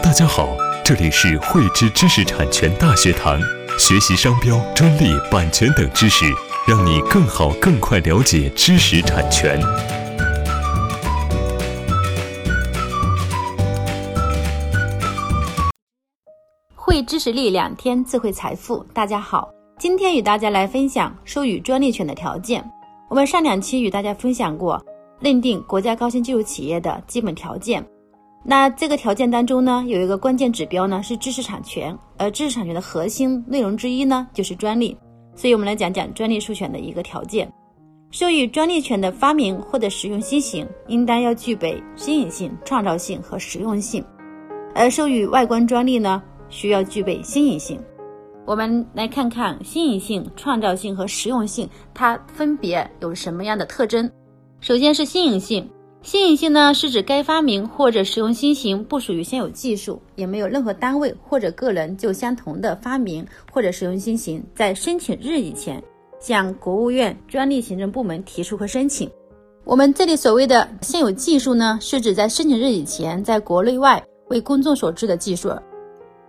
大家好，这里是汇知知识产权大学堂，学习商标、专利、版权等知识，让你更好、更快了解知识产权。汇知识力两天智慧财富。大家好，今天与大家来分享授予专利权的条件。我们上两期与大家分享过认定国家高新技术企业的基本条件。那这个条件当中呢，有一个关键指标呢是知识产权，而知识产权的核心内容之一呢就是专利。所以我们来讲讲专利授权的一个条件。授予专利权的发明或者使用新型，应当要具备新颖性、创造性和实用性；而授予外观专利呢，需要具备新颖性。我们来看看新颖性、创造性和实用性，它分别有什么样的特征？首先是新颖性。新颖性呢，是指该发明或者使用新型不属于现有技术，也没有任何单位或者个人就相同的发明或者使用新型，在申请日以前向国务院专利行政部门提出和申请。我们这里所谓的现有技术呢，是指在申请日以前在国内外为公众所知的技术。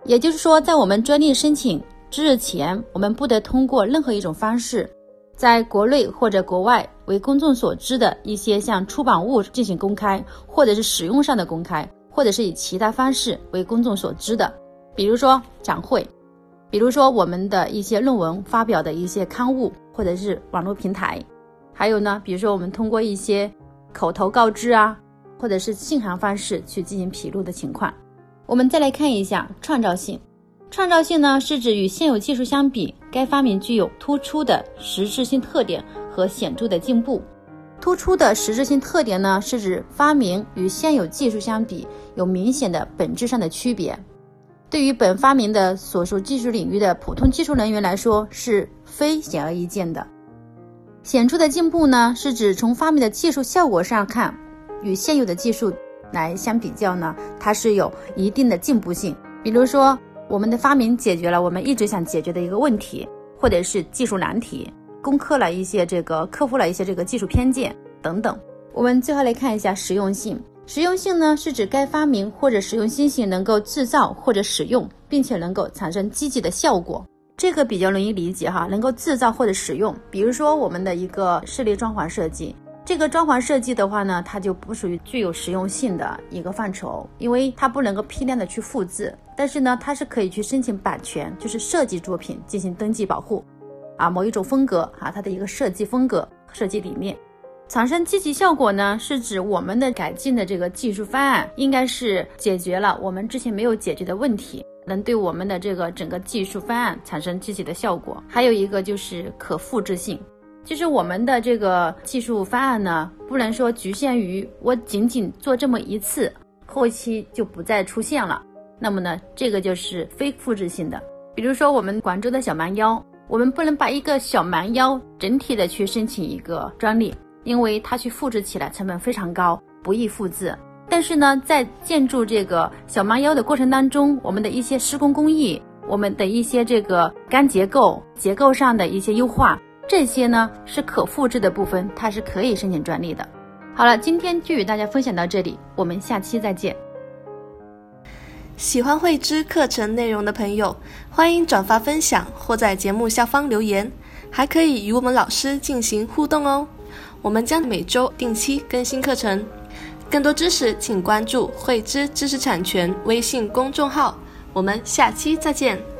也就是说，在我们专利申请之日前，我们不得通过任何一种方式。在国内或者国外为公众所知的一些像出版物进行公开，或者是使用上的公开，或者是以其他方式为公众所知的，比如说展会，比如说我们的一些论文发表的一些刊物，或者是网络平台，还有呢，比如说我们通过一些口头告知啊，或者是信函方式去进行披露的情况。我们再来看一下创造性。创造性呢，是指与现有技术相比，该发明具有突出的实质性特点和显著的进步。突出的实质性特点呢，是指发明与现有技术相比有明显的本质上的区别。对于本发明的所属技术领域的普通技术人员来说，是非显而易见的。显著的进步呢，是指从发明的技术效果上看，与现有的技术来相比较呢，它是有一定的进步性。比如说。我们的发明解决了我们一直想解决的一个问题，或者是技术难题，攻克了一些这个克服了一些这个技术偏见等等。我们最后来看一下实用性。实用性呢，是指该发明或者使用新型能够制造或者使用，并且能够产生积极的效果。这个比较容易理解哈，能够制造或者使用。比如说我们的一个室内装潢设计。这个装潢设计的话呢，它就不属于具有实用性的一个范畴，因为它不能够批量的去复制。但是呢，它是可以去申请版权，就是设计作品进行登记保护，啊，某一种风格啊，它的一个设计风格、设计理念，产生积极效果呢，是指我们的改进的这个技术方案应该是解决了我们之前没有解决的问题，能对我们的这个整个技术方案产生积极的效果。还有一个就是可复制性。就是我们的这个技术方案呢，不能说局限于我仅仅做这么一次，后期就不再出现了。那么呢，这个就是非复制性的。比如说我们广州的小蛮腰，我们不能把一个小蛮腰整体的去申请一个专利，因为它去复制起来成本非常高，不易复制。但是呢，在建筑这个小蛮腰的过程当中，我们的一些施工工艺，我们的一些这个钢结构结构上的一些优化。这些呢是可复制的部分，它是可以申请专利的。好了，今天就与大家分享到这里，我们下期再见。喜欢慧知课程内容的朋友，欢迎转发分享或在节目下方留言，还可以与我们老师进行互动哦。我们将每周定期更新课程，更多知识请关注慧知知识产权微信公众号。我们下期再见。